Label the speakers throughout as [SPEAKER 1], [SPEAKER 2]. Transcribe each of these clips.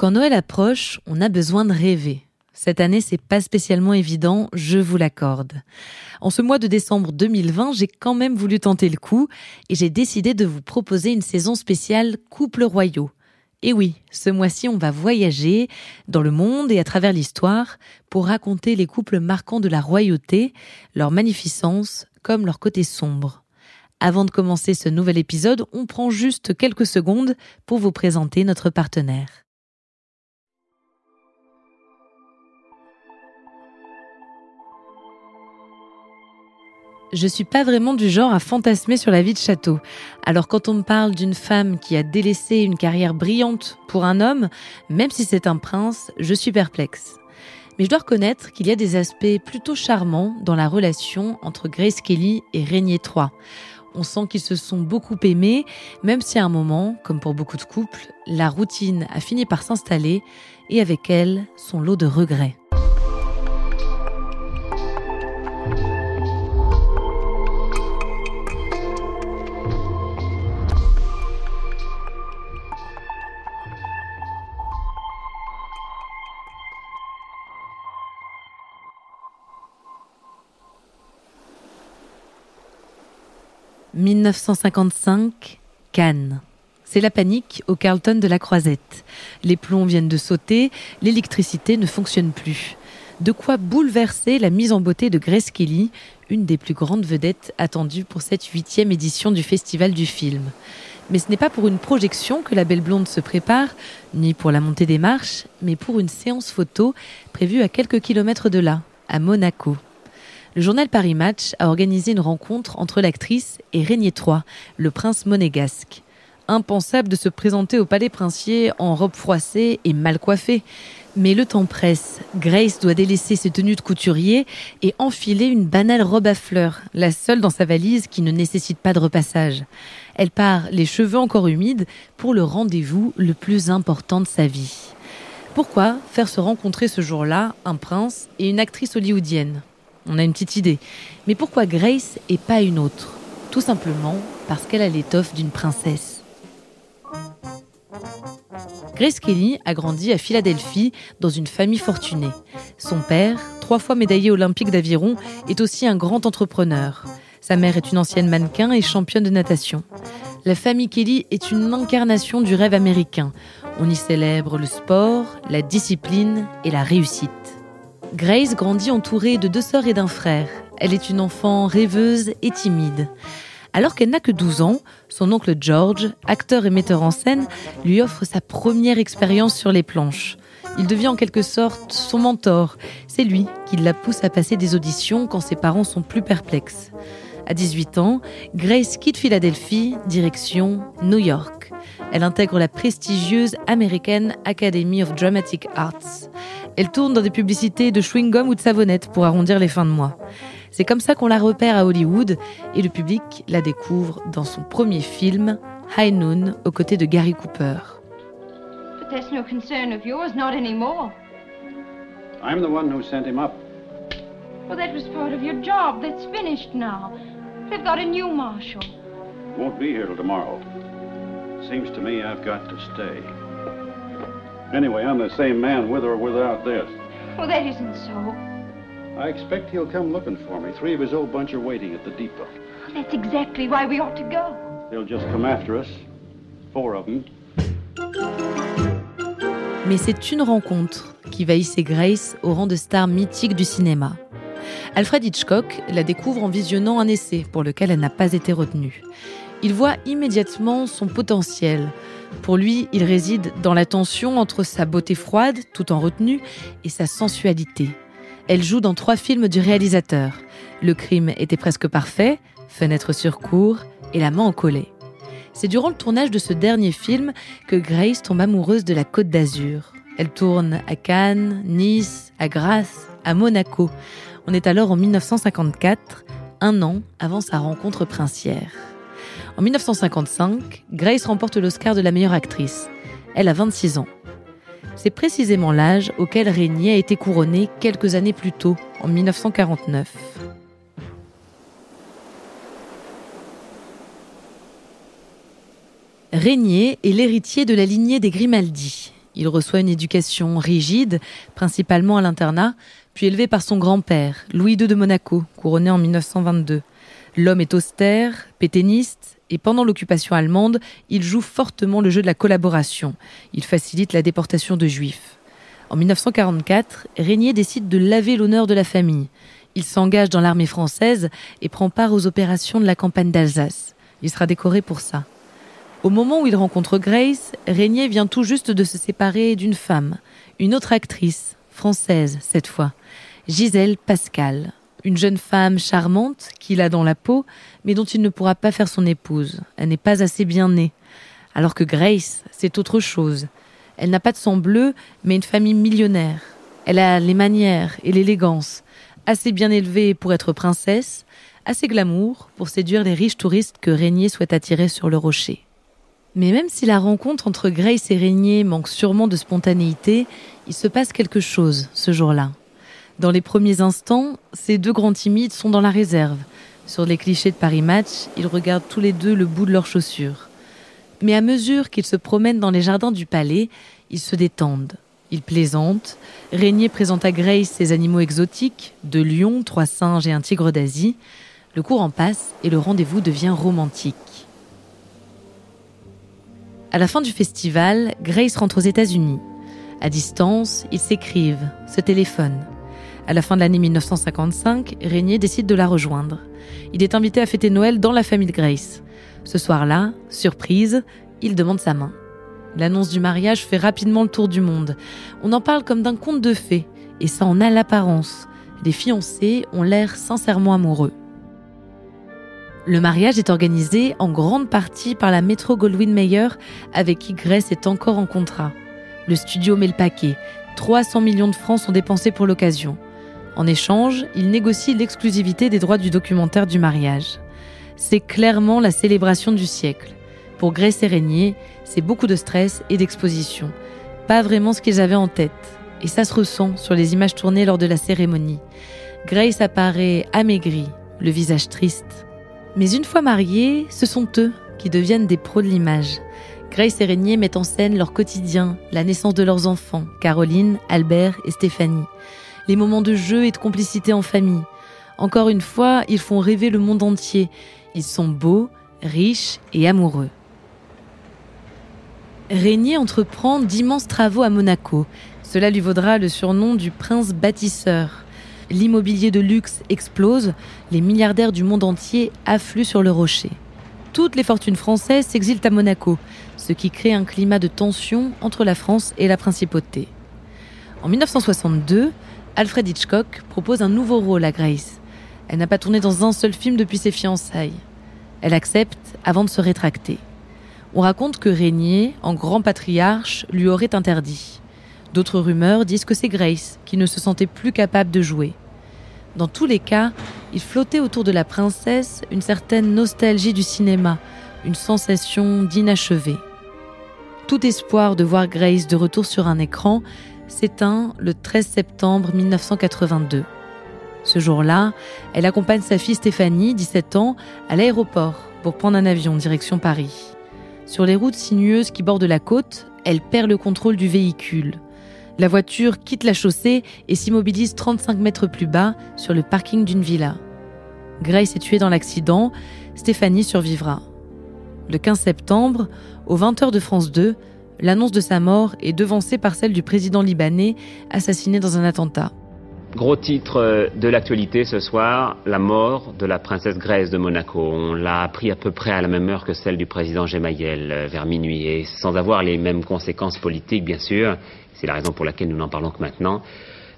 [SPEAKER 1] Quand Noël approche, on a besoin de rêver. Cette année, c'est pas spécialement évident, je vous l'accorde. En ce mois de décembre 2020, j'ai quand même voulu tenter le coup et j'ai décidé de vous proposer une saison spéciale Couple royaux. Et oui, ce mois-ci, on va voyager dans le monde et à travers l'histoire pour raconter les couples marquants de la royauté, leur magnificence comme leur côté sombre. Avant de commencer ce nouvel épisode, on prend juste quelques secondes pour vous présenter notre partenaire. Je suis pas vraiment du genre à fantasmer sur la vie de château. Alors quand on me parle d'une femme qui a délaissé une carrière brillante pour un homme, même si c'est un prince, je suis perplexe. Mais je dois reconnaître qu'il y a des aspects plutôt charmants dans la relation entre Grace Kelly et Régnier III. On sent qu'ils se sont beaucoup aimés, même si à un moment, comme pour beaucoup de couples, la routine a fini par s'installer et avec elle, son lot de regrets. 1955, Cannes. C'est la panique au Carlton de la Croisette. Les plombs viennent de sauter, l'électricité ne fonctionne plus. De quoi bouleverser la mise en beauté de Grace Kelly, une des plus grandes vedettes attendues pour cette huitième édition du Festival du film. Mais ce n'est pas pour une projection que la belle blonde se prépare, ni pour la montée des marches, mais pour une séance photo prévue à quelques kilomètres de là, à Monaco le journal Paris Match a organisé une rencontre entre l'actrice et Régnier III, le prince monégasque. Impensable de se présenter au palais princier en robe froissée et mal coiffée. Mais le temps presse. Grace doit délaisser ses tenues de couturier et enfiler une banale robe à fleurs, la seule dans sa valise qui ne nécessite pas de repassage. Elle part, les cheveux encore humides, pour le rendez-vous le plus important de sa vie. Pourquoi faire se rencontrer ce jour-là un prince et une actrice hollywoodienne? On a une petite idée. Mais pourquoi Grace et pas une autre? Tout simplement parce qu'elle a l'étoffe d'une princesse. Grace Kelly a grandi à Philadelphie dans une famille fortunée. Son père, trois fois médaillé olympique d'aviron, est aussi un grand entrepreneur. Sa mère est une ancienne mannequin et championne de natation. La famille Kelly est une incarnation du rêve américain. On y célèbre le sport, la discipline et la réussite. Grace grandit entourée de deux sœurs et d'un frère. Elle est une enfant rêveuse et timide. Alors qu'elle n'a que 12 ans, son oncle George, acteur et metteur en scène, lui offre sa première expérience sur les planches. Il devient en quelque sorte son mentor. C'est lui qui la pousse à passer des auditions quand ses parents sont plus perplexes. À 18 ans, Grace quitte Philadelphie, direction New York. Elle intègre la prestigieuse American Academy of Dramatic Arts. Elle tourne dans des publicités de chewing-gum ou de savonnette pour arrondir les fins de mois. C'est comme ça qu'on la repère à Hollywood et le public la découvre dans son premier film, High Noon, aux côtés de Gary Cooper.
[SPEAKER 2] But that's no concern of yours, not anymore.
[SPEAKER 3] I'm the one who sent him up.
[SPEAKER 2] Well, that was part of your job. That's finished now. They've got a new marshal.
[SPEAKER 3] Won't be here till tomorrow. Seems to me I've got to stay. Anyway, I'm the same man with or without this.
[SPEAKER 2] Well, that isn't so.
[SPEAKER 3] I expect he'll come looking for me. Three of his old bunch are waiting at the depot.
[SPEAKER 2] That's exactly why we ought to go.
[SPEAKER 3] They'll just come after us. four of them.
[SPEAKER 1] Mais c'est une rencontre qui va hisser Grace au rang de star mythique du cinéma. Alfred Hitchcock la découvre en visionnant un essai pour lequel elle n'a pas été retenue. Il voit immédiatement son potentiel. Pour lui, il réside dans la tension entre sa beauté froide, tout en retenue, et sa sensualité. Elle joue dans trois films du réalisateur. Le crime était presque parfait, Fenêtre sur cour et La main en collet. C'est durant le tournage de ce dernier film que Grace tombe amoureuse de la Côte d'Azur. Elle tourne à Cannes, Nice, à Grasse, à Monaco. On est alors en 1954, un an avant sa rencontre princière. En 1955, Grace remporte l'Oscar de la meilleure actrice. Elle a 26 ans. C'est précisément l'âge auquel Régnier a été couronné quelques années plus tôt, en 1949. Régnier est l'héritier de la lignée des Grimaldi. Il reçoit une éducation rigide, principalement à l'internat, puis élevé par son grand-père, Louis II de Monaco, couronné en 1922. L'homme est austère, péténiste, et pendant l'occupation allemande, il joue fortement le jeu de la collaboration. Il facilite la déportation de juifs. En 1944, Régnier décide de laver l'honneur de la famille. Il s'engage dans l'armée française et prend part aux opérations de la campagne d'Alsace. Il sera décoré pour ça. Au moment où il rencontre Grace, Régnier vient tout juste de se séparer d'une femme, une autre actrice, française cette fois, Gisèle Pascal, une jeune femme charmante qu'il a dans la peau, mais dont il ne pourra pas faire son épouse. Elle n'est pas assez bien née. Alors que Grace, c'est autre chose. Elle n'a pas de sang bleu, mais une famille millionnaire. Elle a les manières et l'élégance, assez bien élevée pour être princesse, assez glamour pour séduire les riches touristes que Régnier souhaite attirer sur le rocher. Mais même si la rencontre entre Grace et Régnier manque sûrement de spontanéité, il se passe quelque chose ce jour-là. Dans les premiers instants, ces deux grands timides sont dans la réserve. Sur les clichés de Paris Match, ils regardent tous les deux le bout de leurs chaussures. Mais à mesure qu'ils se promènent dans les jardins du palais, ils se détendent. Ils plaisantent. Régnier présente à Grace ses animaux exotiques, deux lions, trois singes et un tigre d'Asie. Le courant passe et le rendez-vous devient romantique. À la fin du festival, Grace rentre aux États-Unis. À distance, ils s'écrivent, se téléphonent. À la fin de l'année 1955, Régnier décide de la rejoindre. Il est invité à fêter Noël dans la famille de Grace. Ce soir-là, surprise, il demande sa main. L'annonce du mariage fait rapidement le tour du monde. On en parle comme d'un conte de fées, et ça en a l'apparence. Les fiancés ont l'air sincèrement amoureux. Le mariage est organisé en grande partie par la Metro Goldwyn Mayer avec qui Grace est encore en contrat. Le studio met le paquet. 300 millions de francs sont dépensés pour l'occasion. En échange, il négocie l'exclusivité des droits du documentaire du mariage. C'est clairement la célébration du siècle. Pour Grace et Régnier, c'est beaucoup de stress et d'exposition. Pas vraiment ce qu'ils avaient en tête. Et ça se ressent sur les images tournées lors de la cérémonie. Grace apparaît amaigrie, le visage triste. Mais une fois mariés, ce sont eux qui deviennent des pros de l'image. Grace et Régnier mettent en scène leur quotidien, la naissance de leurs enfants, Caroline, Albert et Stéphanie, les moments de jeu et de complicité en famille. Encore une fois, ils font rêver le monde entier. Ils sont beaux, riches et amoureux. Régnier entreprend d'immenses travaux à Monaco. Cela lui vaudra le surnom du prince bâtisseur l'immobilier de luxe explose, les milliardaires du monde entier affluent sur le rocher. Toutes les fortunes françaises s'exilent à Monaco, ce qui crée un climat de tension entre la France et la principauté. En 1962, Alfred Hitchcock propose un nouveau rôle à Grace. Elle n'a pas tourné dans un seul film depuis ses fiançailles. Elle accepte avant de se rétracter. On raconte que Régnier, en grand patriarche, lui aurait interdit. D'autres rumeurs disent que c'est Grace qui ne se sentait plus capable de jouer. Dans tous les cas, il flottait autour de la princesse une certaine nostalgie du cinéma, une sensation d'inachevé. Tout espoir de voir Grace de retour sur un écran s'éteint le 13 septembre 1982. Ce jour-là, elle accompagne sa fille Stéphanie, 17 ans, à l'aéroport pour prendre un avion direction Paris. Sur les routes sinueuses qui bordent la côte, elle perd le contrôle du véhicule. La voiture quitte la chaussée et s'immobilise 35 mètres plus bas sur le parking d'une villa. Grace est tuée dans l'accident, Stéphanie survivra. Le 15 septembre, aux 20h de France 2, l'annonce de sa mort est devancée par celle du président libanais assassiné dans un attentat.
[SPEAKER 4] Gros titre de l'actualité ce soir, la mort de la princesse Grace de Monaco. On l'a appris à peu près à la même heure que celle du président Gemayel, euh, vers minuit, et sans avoir les mêmes conséquences politiques, bien sûr. C'est la raison pour laquelle nous n'en parlons que maintenant.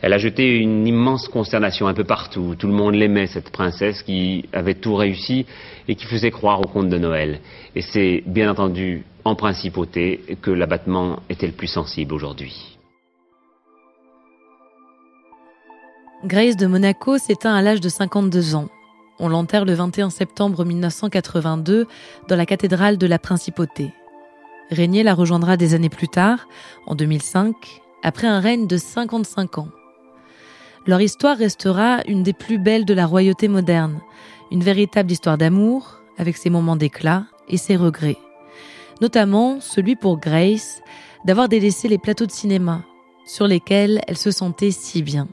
[SPEAKER 4] Elle a jeté une immense consternation un peu partout. Tout le monde l'aimait, cette princesse qui avait tout réussi et qui faisait croire au conte de Noël. Et c'est bien entendu en principauté que l'abattement était le plus sensible aujourd'hui.
[SPEAKER 1] Grace de Monaco s'éteint à l'âge de 52 ans. On l'enterre le 21 septembre 1982 dans la cathédrale de la Principauté. Régnier la rejoindra des années plus tard, en 2005, après un règne de 55 ans. Leur histoire restera une des plus belles de la royauté moderne, une véritable histoire d'amour, avec ses moments d'éclat et ses regrets. Notamment celui pour Grace d'avoir délaissé les plateaux de cinéma, sur lesquels elle se sentait si bien.